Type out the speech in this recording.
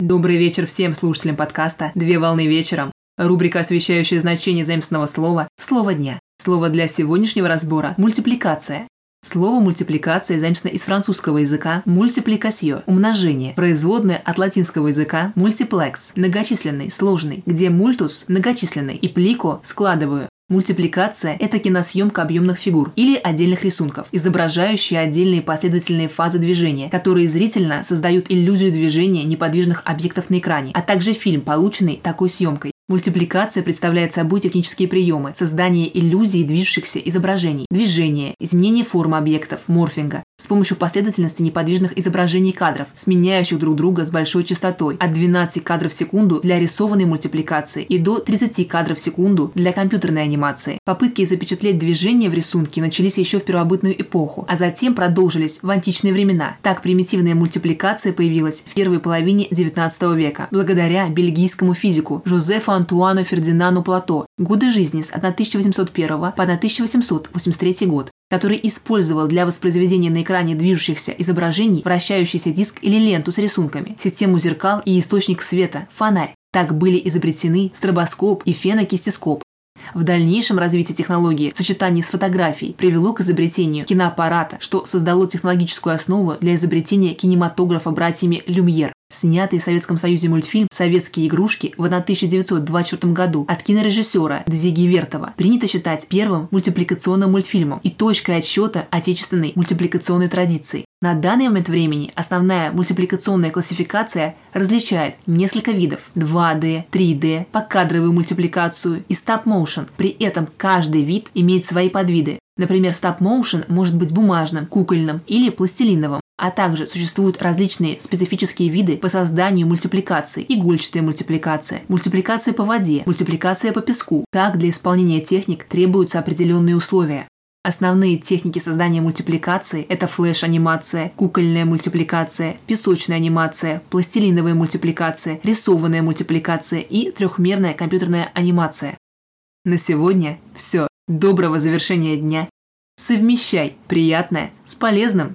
Добрый вечер всем слушателям подкаста «Две волны вечером». Рубрика, освещающая значение заместного слова «Слово дня». Слово для сегодняшнего разбора – мультипликация. Слово мультипликация заместно из французского языка мультипликасьо – умножение, производное от латинского языка мультиплекс – многочисленный, сложный, где мультус – многочисленный и плико – складываю. Мультипликация – это киносъемка объемных фигур или отдельных рисунков, изображающие отдельные последовательные фазы движения, которые зрительно создают иллюзию движения неподвижных объектов на экране, а также фильм, полученный такой съемкой. Мультипликация представляет собой технические приемы, создание иллюзий движущихся изображений, движение, изменение формы объектов, морфинга, с помощью последовательности неподвижных изображений кадров, сменяющих друг друга с большой частотой от 12 кадров в секунду для рисованной мультипликации и до 30 кадров в секунду для компьютерной анимации. Попытки запечатлеть движение в рисунке начались еще в первобытную эпоху, а затем продолжились в античные времена. Так примитивная мультипликация появилась в первой половине XIX века, благодаря бельгийскому физику Жозефу Антуану Фердинану Плато, годы жизни с 1801 по 1883 год, который использовал для воспроизведения на экране движущихся изображений вращающийся диск или ленту с рисунками, систему зеркал и источник света – фонарь. Так были изобретены стробоскоп и фенокистископ. В дальнейшем развитие технологии в сочетании с фотографией привело к изобретению киноаппарата, что создало технологическую основу для изобретения кинематографа братьями Люмьер. Снятый в Советском Союзе мультфильм «Советские игрушки» в 1924 году от кинорежиссера Дзиги Вертова принято считать первым мультипликационным мультфильмом и точкой отсчета отечественной мультипликационной традиции. На данный момент времени основная мультипликационная классификация различает несколько видов – 2D, 3D, покадровую мультипликацию и стоп-моушен. При этом каждый вид имеет свои подвиды. Например, стоп-моушен может быть бумажным, кукольным или пластилиновым. А также существуют различные специфические виды по созданию мультипликации. Игольчатая мультипликация, мультипликация по воде, мультипликация по песку. Так для исполнения техник требуются определенные условия. Основные техники создания мультипликации – это флеш-анимация, кукольная мультипликация, песочная анимация, пластилиновая мультипликация, рисованная мультипликация и трехмерная компьютерная анимация. На сегодня все. Доброго завершения дня. Совмещай приятное с полезным.